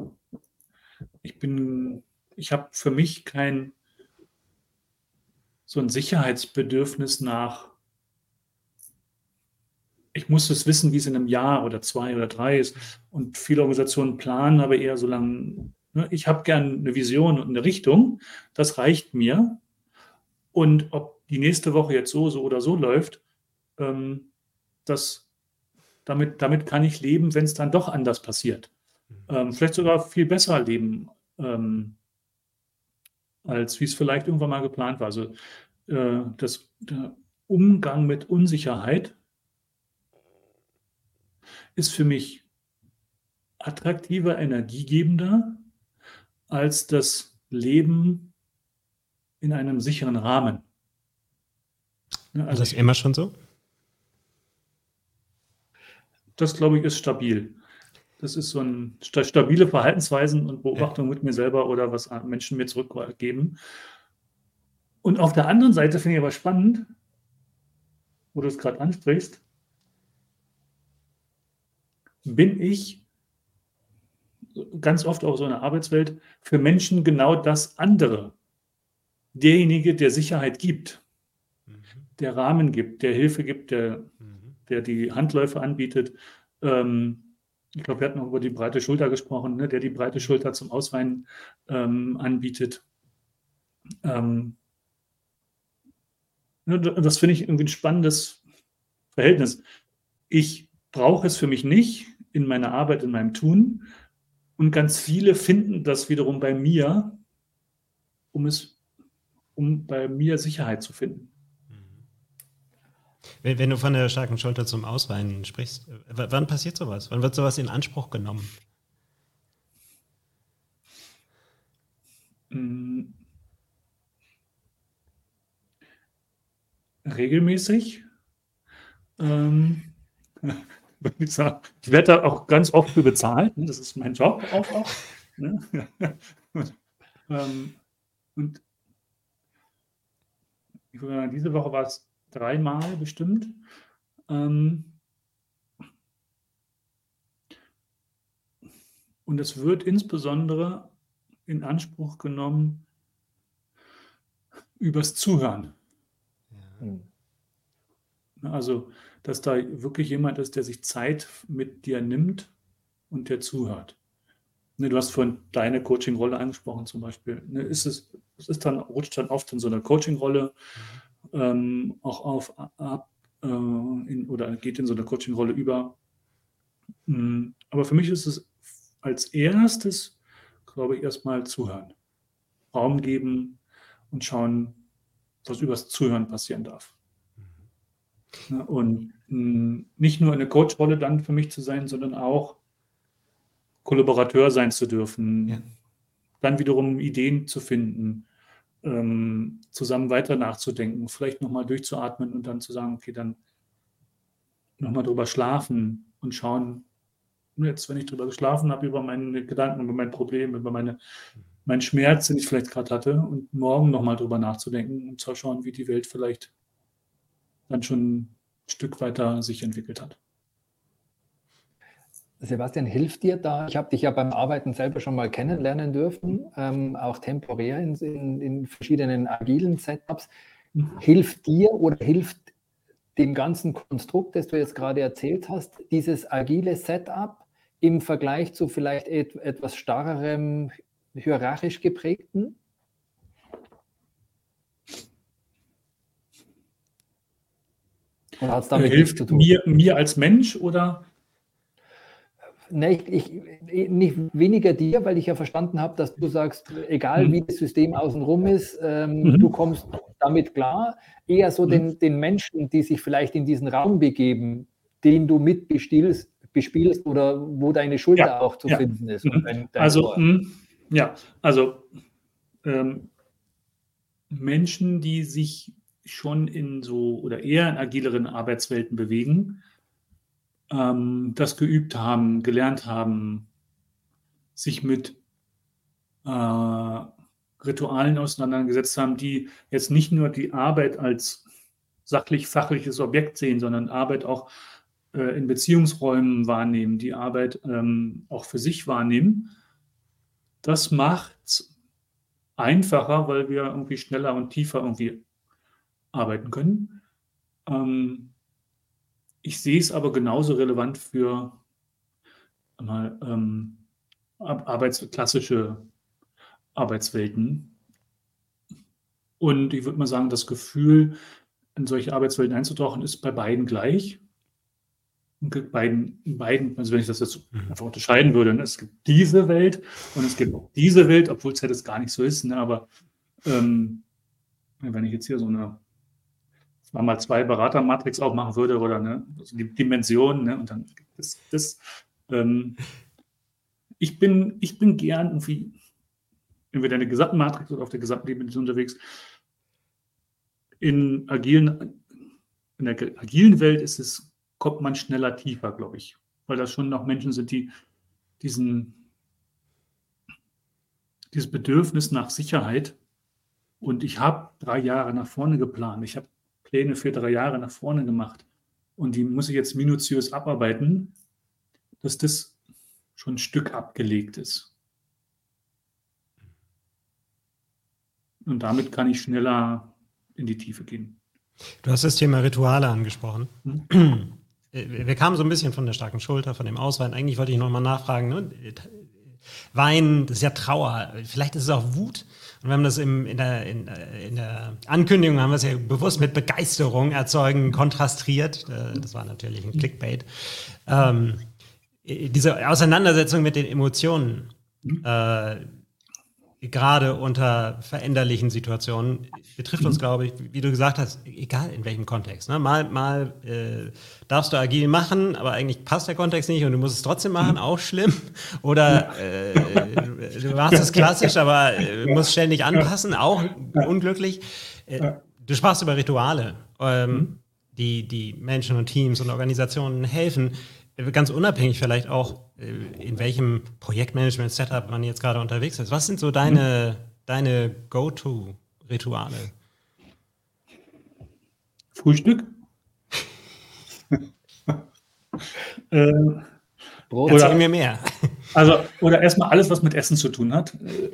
Ich bin, ich habe für mich kein so ein Sicherheitsbedürfnis nach ich muss es wissen, wie es in einem Jahr oder zwei oder drei ist. Und viele Organisationen planen aber eher so lange. Ne? Ich habe gern eine Vision und eine Richtung. Das reicht mir. Und ob die nächste Woche jetzt so, so oder so läuft, ähm, das, damit, damit kann ich leben, wenn es dann doch anders passiert. Ähm, vielleicht sogar viel besser leben, ähm, als wie es vielleicht irgendwann mal geplant war. Also äh, das, der Umgang mit Unsicherheit ist für mich attraktiver, energiegebender als das Leben in einem sicheren Rahmen. Also ist das immer schon so? Das, glaube ich, ist stabil. Das ist so ein stabile Verhaltensweisen und Beobachtung ja. mit mir selber oder was Menschen mir zurückgeben. Und auf der anderen Seite finde ich aber spannend, wo du es gerade ansprichst, bin ich ganz oft auch so in der Arbeitswelt für Menschen genau das andere. Derjenige, der Sicherheit gibt, mhm. der Rahmen gibt, der Hilfe gibt, der, mhm. Der die Handläufe anbietet. Ähm, ich glaube, wir hatten auch über die breite Schulter gesprochen, ne, der die breite Schulter zum Ausweinen ähm, anbietet. Ähm, ne, das finde ich irgendwie ein spannendes Verhältnis. Ich brauche es für mich nicht in meiner Arbeit, in meinem Tun. Und ganz viele finden das wiederum bei mir, um es um bei mir Sicherheit zu finden. Wenn, wenn, du von der starken Schulter zum Ausweinen sprichst, wann passiert sowas? Wann wird sowas in Anspruch genommen? Mm. Regelmäßig. Ähm, (laughs) ich werde da auch ganz oft für bezahlt. Ne? Das ist mein Job auch. auch ne? (laughs) ähm, und diese Woche war es dreimal bestimmt. Ähm, und es wird insbesondere in Anspruch genommen übers Zuhören. Ja. Hm. Also, dass da wirklich jemand ist, der sich Zeit mit dir nimmt und der zuhört. Ne, du hast vorhin deine Coaching-Rolle angesprochen zum Beispiel. Ne, ist es, es ist dann, rutscht dann oft in so eine Coaching-Rolle mhm. Ähm, auch auf ab äh, in, oder geht in so eine Coaching-Rolle über. Mhm. Aber für mich ist es als erstes, glaube ich, erstmal zuhören. Raum geben und schauen, was übers Zuhören passieren darf. Mhm. Und mh, nicht nur eine Coach-Rolle dann für mich zu sein, sondern auch Kollaborateur sein zu dürfen, ja. dann wiederum Ideen zu finden, ähm, zusammen weiter nachzudenken, vielleicht nochmal durchzuatmen und dann zu sagen, okay, dann nochmal drüber schlafen und schauen, jetzt, wenn ich drüber geschlafen habe, über meine Gedanken, über mein Problem, über meine, meinen Schmerz, den ich vielleicht gerade hatte, und morgen nochmal drüber nachzudenken und zu schauen, wie die Welt vielleicht dann schon ein Stück weiter sich entwickelt hat. Sebastian, hilft dir da? Ich habe dich ja beim Arbeiten selber schon mal kennenlernen dürfen, ähm, auch temporär in, in, in, verschiedenen agilen Setups. Mhm. Hilft dir oder hilft dem ganzen Konstrukt, das du jetzt gerade erzählt hast, dieses agile Setup im Vergleich zu vielleicht et, etwas starrerem, hierarchisch geprägten? Oder hat es damit hilft nichts zu tun? Mir, mir als Mensch oder Nee, ich, ich, nicht weniger dir, weil ich ja verstanden habe, dass du sagst, egal wie das System außenrum ist, ähm, mhm. du kommst damit klar. Eher so mhm. den, den Menschen, die sich vielleicht in diesen Raum begeben, den du mitbespielst bespielst oder wo deine Schulter ja, auch zu ja. finden ist. Mhm. Dein, dein also, mh, ja, also ähm, Menschen, die sich schon in so oder eher in agileren Arbeitswelten bewegen, ähm, das geübt haben, gelernt haben, sich mit äh, Ritualen auseinandergesetzt haben, die jetzt nicht nur die Arbeit als sachlich-fachliches Objekt sehen, sondern Arbeit auch äh, in Beziehungsräumen wahrnehmen, die Arbeit ähm, auch für sich wahrnehmen. Das macht es einfacher, weil wir irgendwie schneller und tiefer irgendwie arbeiten können. Ähm, ich sehe es aber genauso relevant für mal, ähm, Arbeits klassische Arbeitswelten. Und ich würde mal sagen, das Gefühl, in solche Arbeitswelten einzutauchen, ist bei beiden gleich. Und beiden, beiden, also wenn ich das jetzt mhm. einfach unterscheiden würde, ne, es gibt diese Welt und es gibt auch diese Welt, obwohl es ja das gar nicht so ist, ne, aber ähm, wenn ich jetzt hier so eine man mal zwei Beratermatrix aufmachen würde oder ne, also die Dimension, ne, und dann das, das ähm, ich bin, ich bin gern irgendwie entweder in der gesamten Matrix oder auf der gesamten Dimension unterwegs. In agilen, in der agilen Welt ist es, kommt man schneller tiefer, glaube ich. Weil das schon noch Menschen sind, die diesen, dieses Bedürfnis nach Sicherheit und ich habe drei Jahre nach vorne geplant. Ich habe Pläne für drei Jahre nach vorne gemacht und die muss ich jetzt minutiös abarbeiten, dass das schon ein Stück abgelegt ist. Und damit kann ich schneller in die Tiefe gehen. Du hast das Thema Rituale angesprochen. Hm? Wir kamen so ein bisschen von der starken Schulter, von dem Auswein. Eigentlich wollte ich nochmal nachfragen. Ne? Wein, das ist ja Trauer. Vielleicht ist es auch Wut. Und wir haben das im, in, der, in, in, der, Ankündigung, haben wir es ja bewusst mit Begeisterung erzeugen, kontrastiert. Äh, das war natürlich ein Clickbait. Ähm, diese Auseinandersetzung mit den Emotionen. Mhm. Äh, gerade unter veränderlichen Situationen betrifft uns, mhm. glaube ich, wie du gesagt hast, egal in welchem Kontext. Ne? Mal, mal äh, darfst du agil machen, aber eigentlich passt der Kontext nicht und du musst es trotzdem machen, mhm. auch schlimm. Oder (laughs) äh, du machst es klassisch, aber äh, musst ständig anpassen, auch unglücklich. Äh, du sprachst über Rituale, ähm, mhm. die, die Menschen und Teams und Organisationen helfen ganz unabhängig vielleicht auch, äh, in welchem Projektmanagement-Setup man jetzt gerade unterwegs ist. Was sind so deine, mhm. deine Go-To-Rituale? Frühstück? (laughs) äh, Brot. Oder mir mehr. (laughs) Also, oder erstmal alles, was mit Essen zu tun hat. Äh,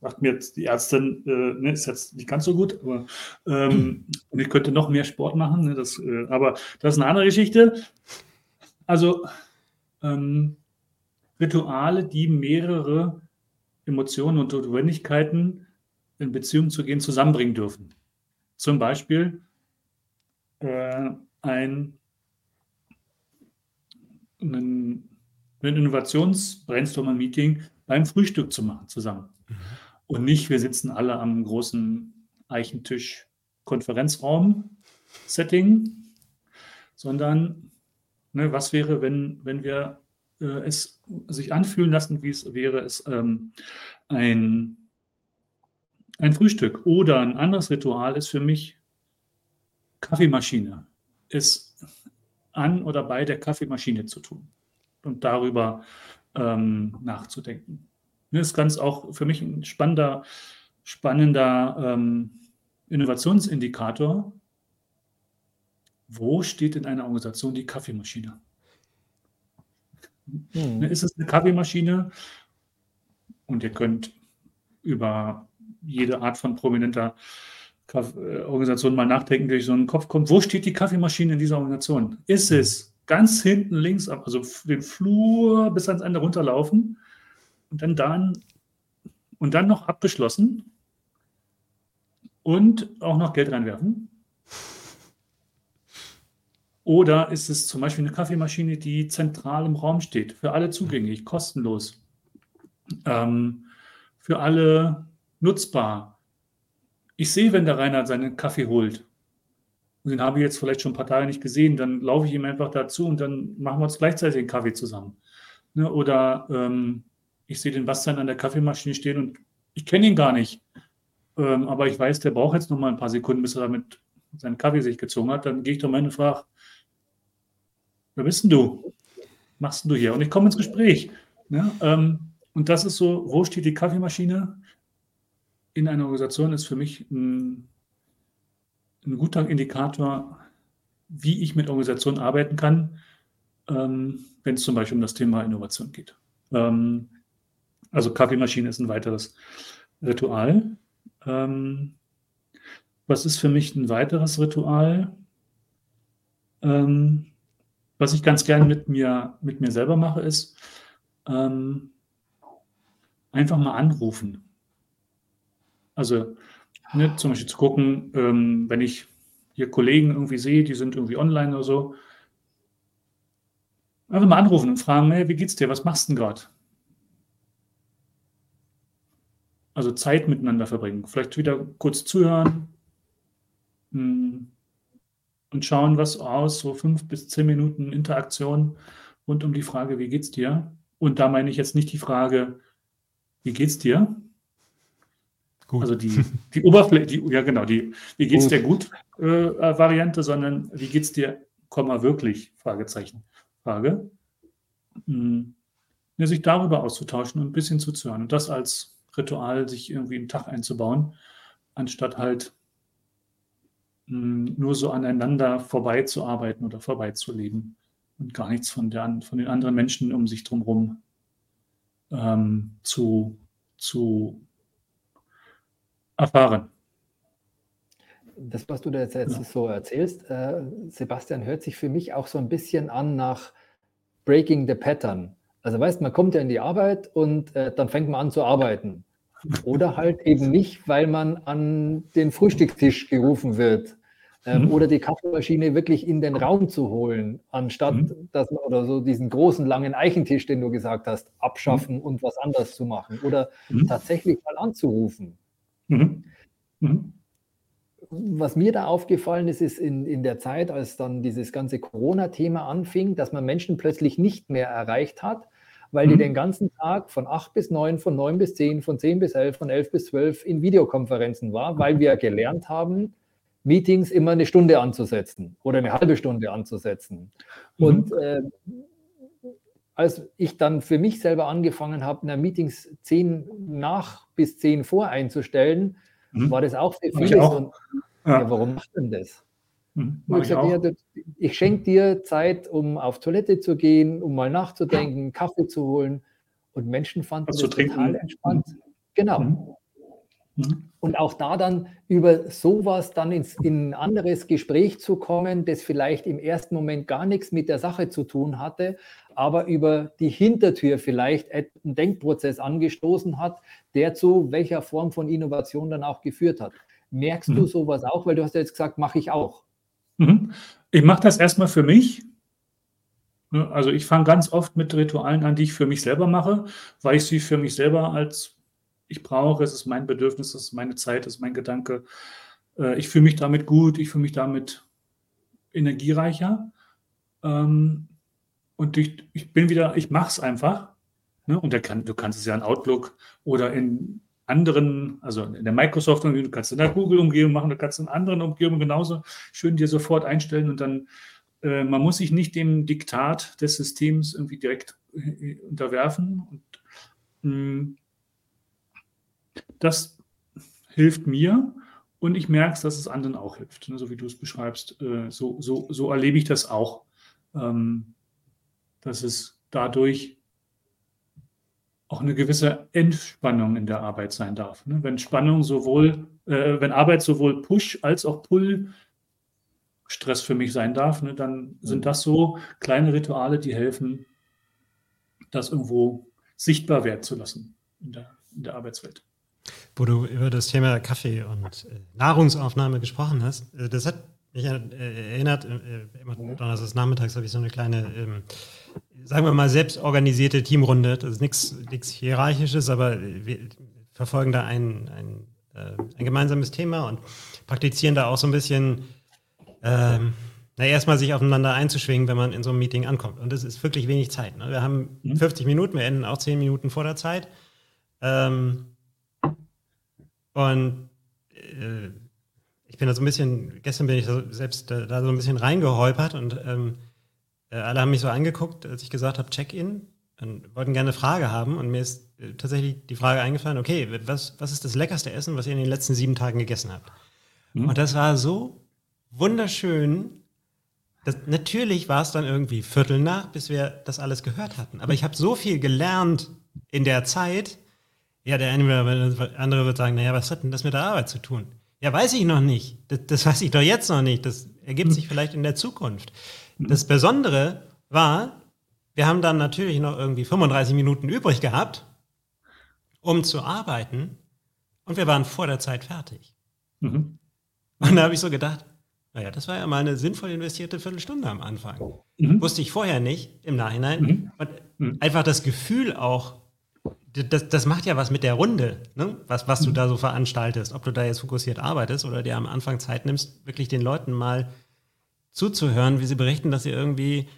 sagt mir jetzt die Ärztin, äh, ne, ist jetzt nicht ganz so gut, aber ähm, und ich könnte noch mehr Sport machen. Ne, das, äh, aber das ist eine andere Geschichte. Also ähm, Rituale, die mehrere Emotionen und Notwendigkeiten in Beziehung zu gehen zusammenbringen dürfen. Zum Beispiel äh, ein, ein, ein Innovations-Brainstorming-Meeting beim Frühstück zu machen zusammen. Mhm. Und nicht, wir sitzen alle am großen Eichentisch Konferenzraum-Setting, sondern Ne, was wäre, wenn, wenn wir äh, es sich anfühlen lassen, wie es wäre, es ähm, ein, ein Frühstück oder ein anderes Ritual ist für mich Kaffeemaschine. Ist an oder bei der Kaffeemaschine zu tun und darüber ähm, nachzudenken. Das ne, ist ganz auch für mich ein spannender, spannender ähm, Innovationsindikator, wo steht in einer Organisation die Kaffeemaschine? Hm. Ist es eine Kaffeemaschine? Und ihr könnt über jede Art von prominenter Organisation mal nachdenken, euch so ein Kopf kommt. Wo steht die Kaffeemaschine in dieser Organisation? Ist hm. es ganz hinten links, also den Flur bis ans Ende runterlaufen und dann, dann und dann noch abgeschlossen und auch noch Geld reinwerfen? Oder ist es zum Beispiel eine Kaffeemaschine, die zentral im Raum steht, für alle zugänglich, kostenlos, ähm, für alle nutzbar? Ich sehe, wenn der Reinhard seinen Kaffee holt, und den habe ich jetzt vielleicht schon ein paar Tage nicht gesehen, dann laufe ich ihm einfach dazu und dann machen wir uns gleichzeitig den Kaffee zusammen. Ne? Oder ähm, ich sehe den Bastian an der Kaffeemaschine stehen und ich kenne ihn gar nicht. Ähm, aber ich weiß, der braucht jetzt noch mal ein paar Sekunden, bis er damit seinen Kaffee sich gezogen hat. Dann gehe ich doch mal und frage, wer bist denn du? Machst du hier? Und ich komme ins Gespräch. Ne? Ähm, und das ist so, wo steht die Kaffeemaschine in einer Organisation, ist für mich ein, ein guter Indikator, wie ich mit Organisationen arbeiten kann, ähm, wenn es zum Beispiel um das Thema Innovation geht. Ähm, also Kaffeemaschine ist ein weiteres Ritual. Ähm, was ist für mich ein weiteres Ritual? Ähm, was ich ganz gern mit mir, mit mir selber mache, ist ähm, einfach mal anrufen. Also ne, zum Beispiel zu gucken, ähm, wenn ich hier Kollegen irgendwie sehe, die sind irgendwie online oder so, einfach mal anrufen und fragen, hey, wie geht's dir, was machst du denn gerade? Also Zeit miteinander verbringen, vielleicht wieder kurz zuhören, hm, und schauen, was aus, so fünf bis zehn Minuten Interaktion rund um die Frage, wie geht's dir? Und da meine ich jetzt nicht die Frage, wie geht's dir? Gut. Also die, die Oberfläche, ja genau, die wie geht's dir gut äh, äh, Variante, sondern wie geht's dir, Komma wirklich? Fragezeichen. Frage. Hm. Ja, sich darüber auszutauschen und ein bisschen zuzuhören. Und das als Ritual, sich irgendwie einen Tag einzubauen, anstatt halt nur so aneinander vorbeizuarbeiten oder vorbeizuleben und gar nichts von, der, von den anderen Menschen um sich drumherum ähm, zu, zu erfahren. Das, was du da jetzt, jetzt ja. so erzählst, äh, Sebastian, hört sich für mich auch so ein bisschen an nach Breaking the Pattern. Also weißt, man kommt ja in die Arbeit und äh, dann fängt man an zu arbeiten. Oder halt eben nicht, weil man an den Frühstückstisch gerufen wird. Ähm, mhm. Oder die Kaffeemaschine wirklich in den Raum zu holen, anstatt mhm. dass man oder so diesen großen langen Eichentisch, den du gesagt hast, abschaffen mhm. und was anderes zu machen. Oder mhm. tatsächlich mal anzurufen. Mhm. Mhm. Was mir da aufgefallen ist, ist in, in der Zeit, als dann dieses ganze Corona-Thema anfing, dass man Menschen plötzlich nicht mehr erreicht hat, weil die den ganzen Tag von 8 bis 9, von 9 bis 10, von 10 bis 11, von 11 bis 12 in Videokonferenzen war, weil wir gelernt haben, Meetings immer eine Stunde anzusetzen oder eine halbe Stunde anzusetzen. Mhm. Und äh, als ich dann für mich selber angefangen habe, na, Meetings zehn nach bis zehn vor einzustellen, mhm. war das auch für viele so. Ja. Ja, warum macht denn das? Mhm, ich, ja, ich schenke dir Zeit, um auf Toilette zu gehen, um mal nachzudenken, Kaffee zu holen. Und Menschen fanden das total entspannt. Mhm. Genau. Mhm. Und auch da dann über sowas dann ins, in ein anderes Gespräch zu kommen, das vielleicht im ersten Moment gar nichts mit der Sache zu tun hatte, aber über die Hintertür vielleicht einen Denkprozess angestoßen hat, der zu welcher Form von Innovation dann auch geführt hat. Merkst mhm. du sowas auch? Weil du hast ja jetzt gesagt, mache ich auch. Mhm. Ich mache das erstmal für mich. Ne, also ich fange ganz oft mit Ritualen an, die ich für mich selber mache, weil ich sie für mich selber als ich brauche, es ist mein Bedürfnis, es ist meine Zeit, es ist mein Gedanke. Äh, ich fühle mich damit gut, ich fühle mich damit energiereicher. Ähm, und ich, ich bin wieder, ich mache es einfach. Ne? Und kann, du kannst es ja in Outlook oder in anderen, also in der Microsoft-Umgebung, du kannst in der Google-Umgebung machen, du kannst in anderen Umgebungen genauso schön dir sofort einstellen und dann, äh, man muss sich nicht dem Diktat des Systems irgendwie direkt äh, unterwerfen. Und mm, das hilft mir und ich merke, dass es anderen auch hilft. Ne, so wie du es beschreibst, äh, so, so, so erlebe ich das auch, ähm, dass es dadurch auch eine gewisse Entspannung in der Arbeit sein darf. Ne? Wenn Spannung sowohl, äh, wenn Arbeit sowohl Push als auch Pull Stress für mich sein darf, ne, dann sind mhm. das so kleine Rituale, die helfen, das irgendwo sichtbar werden zu lassen in der, in der Arbeitswelt wo du über das Thema Kaffee und äh, Nahrungsaufnahme gesprochen hast. Äh, das hat mich äh, erinnert, äh, immer donnerstags nachmittags habe ich so eine kleine, ähm, sagen wir mal, selbstorganisierte Teamrunde. Das ist nichts Hierarchisches, aber wir verfolgen da ein, ein, äh, ein gemeinsames Thema und praktizieren da auch so ein bisschen, ähm, na, erstmal sich aufeinander einzuschwingen, wenn man in so einem Meeting ankommt. Und das ist wirklich wenig Zeit. Ne? Wir haben 50 mhm. Minuten, wir enden auch 10 Minuten vor der Zeit. Ähm, und äh, ich bin da so ein bisschen, gestern bin ich so selbst da, da, so ein bisschen reingeholpert und ähm, äh, alle haben mich so angeguckt, als ich gesagt habe, Check-in, und wollten gerne eine Frage haben und mir ist äh, tatsächlich die Frage eingefallen, okay, was, was ist das leckerste Essen, was ihr in den letzten sieben Tagen gegessen habt? Mhm. Und das war so wunderschön. Das, natürlich war es dann irgendwie Viertel nach, bis wir das alles gehört hatten. Aber ich habe so viel gelernt in der Zeit, ja, der andere wird sagen, naja, was hat denn das mit der Arbeit zu tun? Ja, weiß ich noch nicht. Das, das weiß ich doch jetzt noch nicht. Das ergibt sich vielleicht in der Zukunft. Das Besondere war, wir haben dann natürlich noch irgendwie 35 Minuten übrig gehabt, um zu arbeiten. Und wir waren vor der Zeit fertig. Mhm. Und da habe ich so gedacht, naja, das war ja mal eine sinnvoll investierte Viertelstunde am Anfang. Mhm. Wusste ich vorher nicht, im Nachhinein. Mhm. Und mhm. einfach das Gefühl auch, das, das macht ja was mit der Runde, ne? was, was du mhm. da so veranstaltest. Ob du da jetzt fokussiert arbeitest oder dir am Anfang Zeit nimmst, wirklich den Leuten mal zuzuhören, wie sie berichten, dass sie irgendwie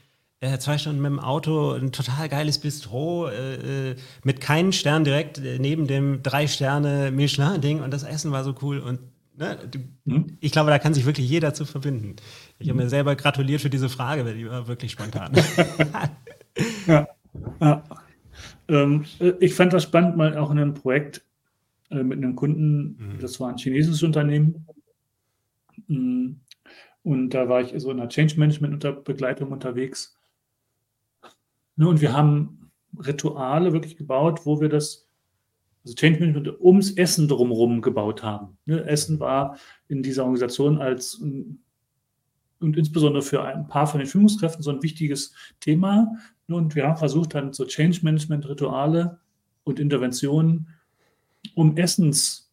äh, zwei Stunden mit dem Auto ein total geiles Bistro äh, äh mit keinen Stern direkt äh, neben dem drei Sterne Michelin-Ding und das Essen war so cool und ne, du, mhm. ich glaube, da kann sich wirklich jeder zu verbinden. Ich habe mir selber gratuliert für diese Frage, weil die war wirklich spontan. (laughs) ja. ja. Ähm, äh, ich fand das spannend, mal auch in einem Projekt äh, mit einem Kunden, mhm. das war ein chinesisches Unternehmen. Mhm. Und da war ich so in der Change Management unter Begleitung unterwegs. Ne, und wir haben Rituale wirklich gebaut, wo wir das, also Change Management ums Essen drumherum gebaut haben. Ne, Essen war in dieser Organisation als und insbesondere für ein paar von den Führungskräften so ein wichtiges Thema. Und wir haben versucht, dann so Change Management Rituale und Interventionen, um Essens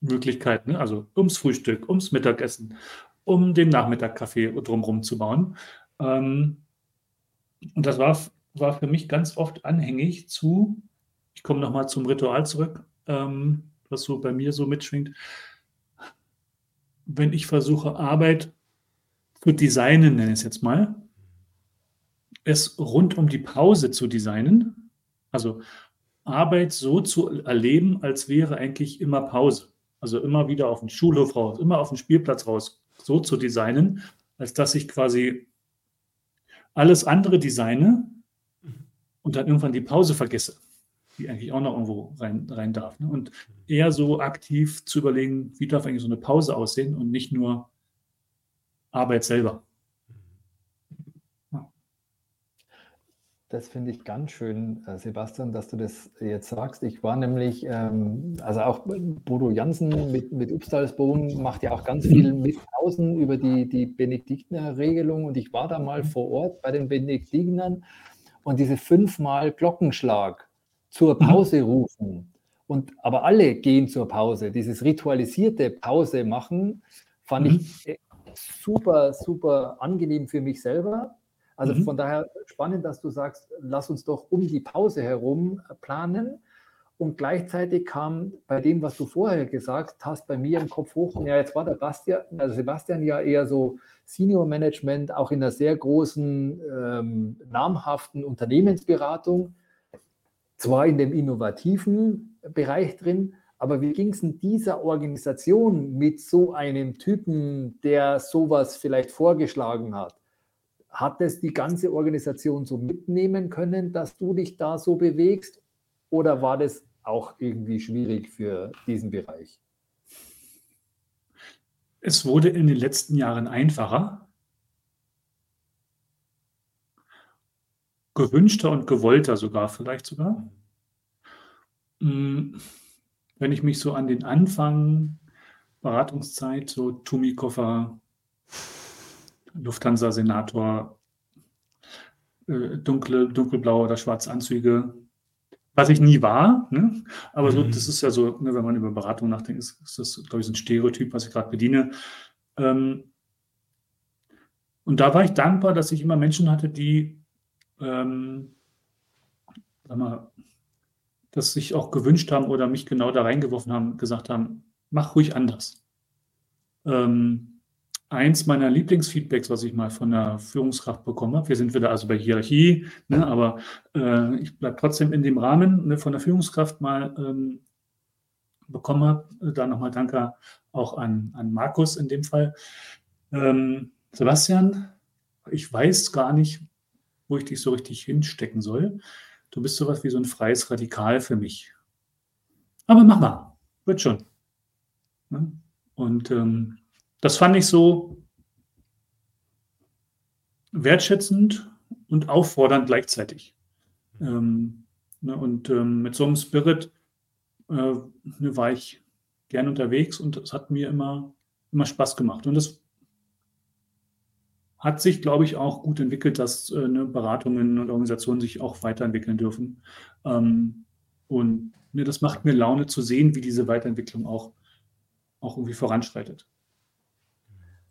Möglichkeiten, ne? also ums Frühstück, ums Mittagessen, um den Nachmittagkaffee drumherum zu bauen. Ähm, und das war, war für mich ganz oft anhängig zu, ich komme nochmal zum Ritual zurück, ähm, was so bei mir so mitschwingt. Wenn ich versuche, Arbeit zu designen, nenne ich es jetzt mal, es rund um die Pause zu designen, also Arbeit so zu erleben, als wäre eigentlich immer Pause. Also immer wieder auf den Schulhof raus, immer auf den Spielplatz raus, so zu designen, als dass ich quasi alles andere designe und dann irgendwann die Pause vergesse, die eigentlich auch noch irgendwo rein, rein darf. Ne? Und eher so aktiv zu überlegen, wie darf eigentlich so eine Pause aussehen und nicht nur Arbeit selber. Das finde ich ganz schön, äh, Sebastian, dass du das jetzt sagst. Ich war nämlich, ähm, also auch Bodo Jansen mit, mit Upstalsbohnen macht ja auch ganz viel mit außen über die, die Benediktiner-Regelung und ich war da mal vor Ort bei den Benediktinern und diese fünfmal Glockenschlag zur mhm. Pause rufen und aber alle gehen zur Pause, dieses ritualisierte Pause machen, fand mhm. ich äh, super, super angenehm für mich selber also mhm. von daher spannend, dass du sagst, lass uns doch um die Pause herum planen. Und gleichzeitig kam bei dem, was du vorher gesagt hast, bei mir im Kopf hoch, ja, jetzt war der Bastian, also Sebastian ja eher so Senior Management, auch in einer sehr großen, ähm, namhaften Unternehmensberatung, zwar in dem innovativen Bereich drin, aber wie ging es in dieser Organisation mit so einem Typen, der sowas vielleicht vorgeschlagen hat? Hat es die ganze Organisation so mitnehmen können, dass du dich da so bewegst? Oder war das auch irgendwie schwierig für diesen Bereich? Es wurde in den letzten Jahren einfacher, gewünschter und gewollter sogar, vielleicht sogar. Hm, wenn ich mich so an den Anfang Beratungszeit, so Tumi-Koffer, Lufthansa-Senator, äh, dunkle, dunkelblaue oder schwarze Anzüge, was ich nie war. Ne? Aber so, mhm. das ist ja so, ne, wenn man über Beratung nachdenkt, ist, ist das, glaube ich, so ein Stereotyp, was ich gerade bediene. Ähm, und da war ich dankbar, dass ich immer Menschen hatte, die ähm, sag mal, das sich auch gewünscht haben oder mich genau da reingeworfen haben, gesagt haben, mach ruhig anders. Ähm, eins meiner Lieblingsfeedbacks, was ich mal von der Führungskraft bekommen habe. Wir sind wieder also bei Hierarchie, ne, aber äh, ich bleibe trotzdem in dem Rahmen ne, von der Führungskraft mal ähm, bekommen habe. Da nochmal Danke auch an, an Markus in dem Fall. Ähm, Sebastian, ich weiß gar nicht, wo ich dich so richtig hinstecken soll. Du bist sowas wie so ein freies Radikal für mich. Aber mach mal, wird schon. Ne? Und ähm, das fand ich so wertschätzend und auffordernd gleichzeitig. Ähm, ne, und ähm, mit so einem Spirit äh, ne, war ich gern unterwegs und es hat mir immer, immer Spaß gemacht. Und das hat sich, glaube ich, auch gut entwickelt, dass äh, ne, Beratungen und Organisationen sich auch weiterentwickeln dürfen. Ähm, und ne, das macht mir Laune zu sehen, wie diese Weiterentwicklung auch, auch irgendwie voranschreitet.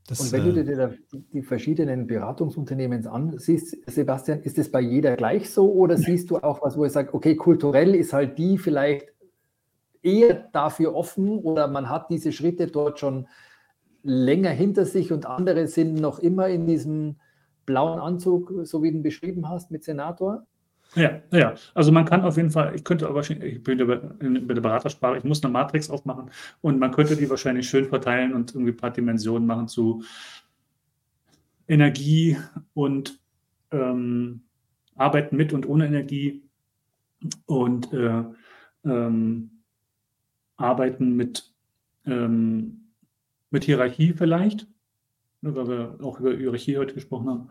Das, und wenn du äh, dir die, die, verschiedenen Beratungsunternehmen ansiehst, Sebastian, ist es bei jeder gleich so oder siehst du auch was, wo ich sage, okay, kulturell ist halt die vielleicht eher dafür offen oder man hat diese Schritte dort schon länger hinter sich und andere sind noch immer in diesem blauen Anzug, so wie du ihn beschrieben hast mit Senator? Ja, ja. Also man kann auf jeden Fall, ich könnte aber ich bin in, der Beratersprache, ich muss eine Matrix aufmachen und man könnte die wahrscheinlich schön verteilen und irgendwie ein paar Dimensionen machen zu Energie und ähm, Arbeiten mit und ohne Energie und äh, ähm, Arbeiten mit, ähm, mit Hierarchie vielleicht, ne, weil wir auch über Hierarchie heute gesprochen haben.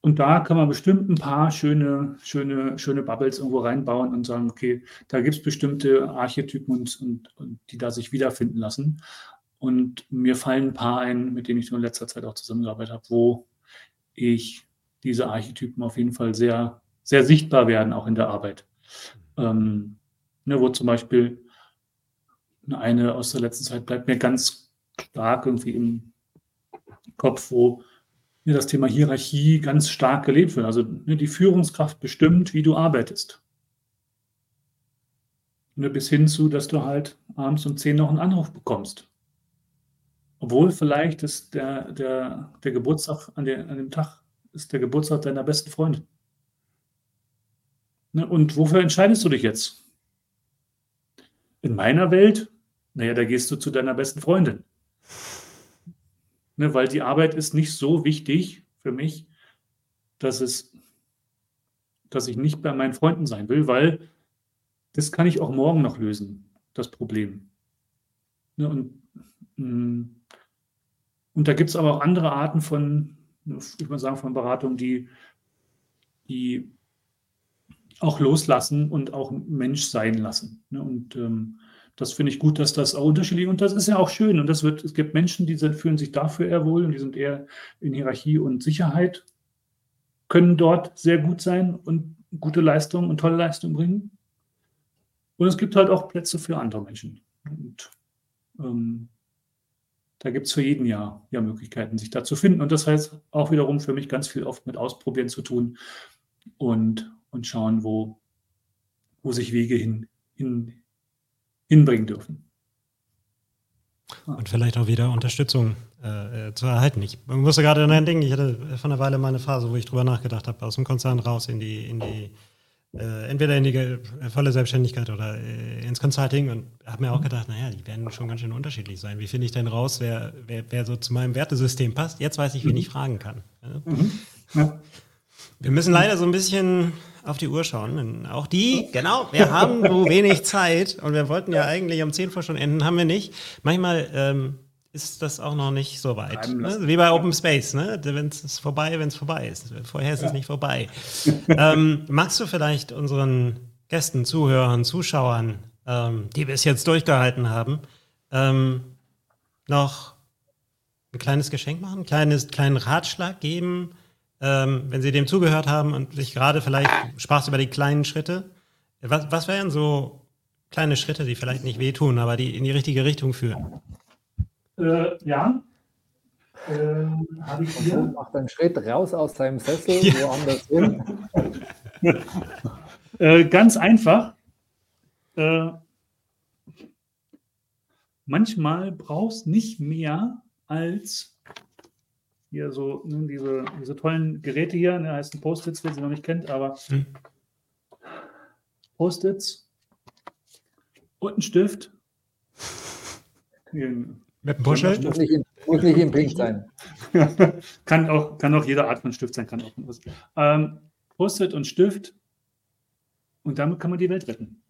Und da kann man bestimmt ein paar schöne, schöne, schöne Bubbles irgendwo reinbauen und sagen, okay, da gibt es bestimmte Archetypen und, und, und, die da sich wiederfinden lassen. Und mir fallen ein paar ein, mit denen ich in letzter Zeit auch zusammengearbeitet habe, wo ich diese Archetypen auf jeden Fall sehr, sehr sichtbar werden, auch in der Arbeit. Ähm, ne, wo zum Beispiel eine aus der letzten Zeit bleibt mir ganz stark irgendwie im Kopf, wo mir das Thema Hierarchie ganz stark gelebt wird. Also ne, die Führungskraft bestimmt, wie du arbeitest. Ne, bis hin zu, dass du halt abends um 10 noch einen Anruf bekommst. Obwohl vielleicht ist der, der, der Geburtstag an, der, an dem Tag ist der Geburtstag deiner besten Freundin. Ne, und wofür entscheidest du dich jetzt? In meiner Welt, naja, da gehst du zu deiner besten Freundin. Ne, weil die Arbeit ist nicht so wichtig für mich, dass es, dass ich nicht bei meinen Freunden sein will, weil das kann ich auch morgen noch lösen, das Problem. Ne, und, mm, und da gibt es aber auch andere Arten von, ich würde sagen, von Beratung, die, die auch loslassen und auch Mensch sein lassen. Ne? Und ähm, das finde ich gut, dass das auch unterschiedlich und das ist ja auch schön. Und das wird, es gibt Menschen, die sind, fühlen sich dafür eher wohl und die sind eher in Hierarchie und Sicherheit, können dort sehr gut sein und gute Leistungen und tolle Leistungen bringen. Und es gibt halt auch Plätze für andere Menschen. Und ähm, da gibt es für jeden Jahr ja Möglichkeiten, sich da zu finden. Und das heißt auch wiederum für mich ganz viel oft mit Ausprobieren zu tun und, und schauen, wo, wo sich Wege hin, hin, hinbringen dürfen. Und vielleicht auch wieder Unterstützung äh, zu erhalten. Ich musste gerade an ein Ding, ich hatte vor einer Weile mal eine Phase, wo ich drüber nachgedacht habe, aus dem Konzern raus in die, in die äh, entweder in die äh, volle Selbstständigkeit oder äh, ins Consulting und habe mir auch gedacht, naja, die werden schon ganz schön unterschiedlich sein. Wie finde ich denn raus, wer, wer, wer, so zu meinem Wertesystem passt? Jetzt weiß ich, wen ich fragen kann. Mhm. Ja. Wir müssen leider so ein bisschen auf die Uhr schauen. Auch die, genau, wir haben so (laughs) wenig Zeit und wir wollten ja eigentlich um 10 vor schon enden, haben wir nicht. Manchmal ähm, ist das auch noch nicht so weit. Ne? Wie bei Open Space, ne? wenn es vorbei, wenn es vorbei ist. Vorher ist ja. es nicht vorbei. (laughs) ähm, magst du vielleicht unseren Gästen, Zuhörern, Zuschauern, ähm, die bis jetzt durchgehalten haben, ähm, noch ein kleines Geschenk machen, einen kleinen Ratschlag geben, ähm, wenn sie dem zugehört haben und sich gerade vielleicht sprachst über die kleinen Schritte. Was, was wären so kleine Schritte, die vielleicht nicht wehtun, aber die in die richtige Richtung führen? Äh, ja. Äh, Habe ich hier. Macht einen Schritt raus aus seinem Sessel, ja. woanders hin. (laughs) äh, ganz einfach. Äh, manchmal brauchst nicht mehr als hier so ne, diese, diese tollen Geräte hier, ne, heißt ein Post-its, wer sie noch nicht kennt, aber hm. Post-its und ein Stift. Mit einem Buschel? Muss nicht, in, muss nicht im Pink sein. (laughs) kann, auch, kann auch jede Art von Stift sein, kann auch was. Ähm, Post-it und Stift und damit kann man die Welt retten.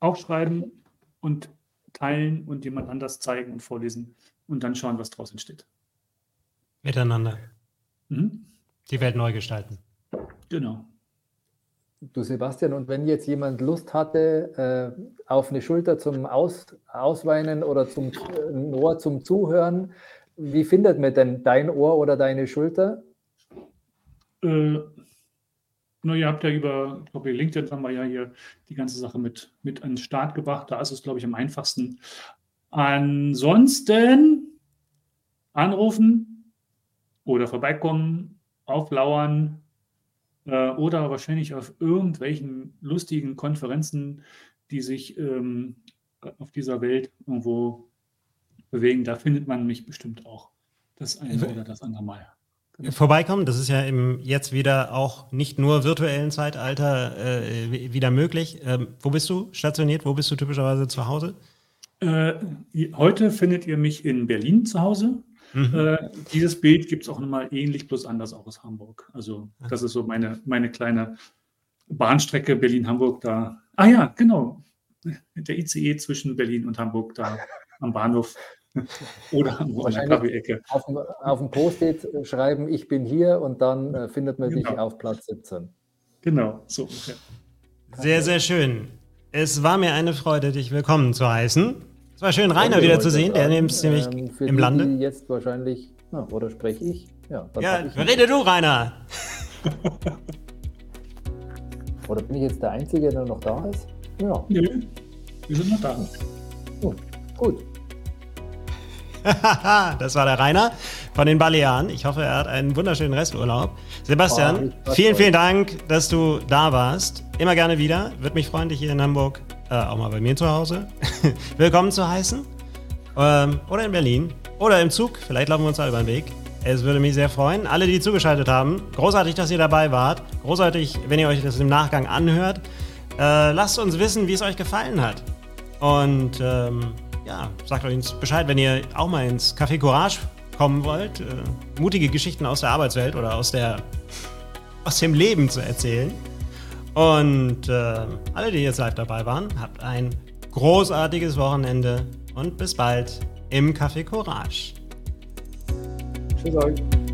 Aufschreiben und teilen und jemand anders zeigen und vorlesen und dann schauen, was daraus entsteht. Miteinander. Mhm. Die Welt neu gestalten. Genau. Du Sebastian, und wenn jetzt jemand Lust hatte äh, auf eine Schulter zum Aus, Ausweinen oder zum äh, ein Ohr zum Zuhören, wie findet man denn dein Ohr oder deine Schulter? Äh, na, ihr habt ja über, ich glaube, LinkedIn haben wir ja hier die ganze Sache mit, mit an den Start gebracht. Da ist es, glaube ich, am einfachsten. Ansonsten anrufen oder vorbeikommen, auflauern äh, oder wahrscheinlich auf irgendwelchen lustigen Konferenzen, die sich ähm, auf dieser Welt irgendwo bewegen. Da findet man mich bestimmt auch das eine oder das andere Mal. Genau. Vorbeikommen, das ist ja im jetzt wieder auch nicht nur virtuellen Zeitalter äh, wieder möglich. Ähm, wo bist du stationiert? Wo bist du typischerweise zu Hause? Äh, heute findet ihr mich in Berlin zu Hause. Mhm. Äh, dieses Bild gibt es auch nochmal ähnlich, bloß anders auch aus Hamburg. Also das ist so meine, meine kleine Bahnstrecke Berlin-Hamburg da. Ah ja, genau. Der ICE zwischen Berlin und Hamburg da (laughs) am Bahnhof oder an der Kaffee-Ecke. Auf, auf dem Post-it schreiben, ich bin hier und dann äh, findet man genau. dich auf Platz 17. Genau, so ungefähr. Sehr, sehr schön. Es war mir eine Freude, dich willkommen zu heißen. Es war schön, Rainer wieder zu sehen, der nimmt nämlich ähm, im die, Lande. Die jetzt wahrscheinlich, na, oder spreche ich? Ja, ja rede du, Rainer. (laughs) oder bin ich jetzt der Einzige, der noch da ist? Ja. Nö, wir sind noch da. Gut. Gut. (laughs) das war der Rainer von den Balearen. Ich hoffe, er hat einen wunderschönen Resturlaub. Sebastian, oh, vielen, vielen Dank, dass du da warst. Immer gerne wieder. Würde mich freuen, dich hier in Hamburg, äh, auch mal bei mir zu Hause, (laughs) willkommen zu heißen. Ähm, oder in Berlin. Oder im Zug. Vielleicht laufen wir uns da über den Weg. Es würde mich sehr freuen. Alle, die zugeschaltet haben, großartig, dass ihr dabei wart. Großartig, wenn ihr euch das im Nachgang anhört. Äh, lasst uns wissen, wie es euch gefallen hat. Und ähm, ja, sagt uns Bescheid, wenn ihr auch mal ins Café Courage kommen wollt, äh, mutige Geschichten aus der Arbeitswelt oder aus, der, aus dem Leben zu erzählen. Und äh, alle, die jetzt live dabei waren, habt ein großartiges Wochenende und bis bald im Café Courage. Tschüss euch.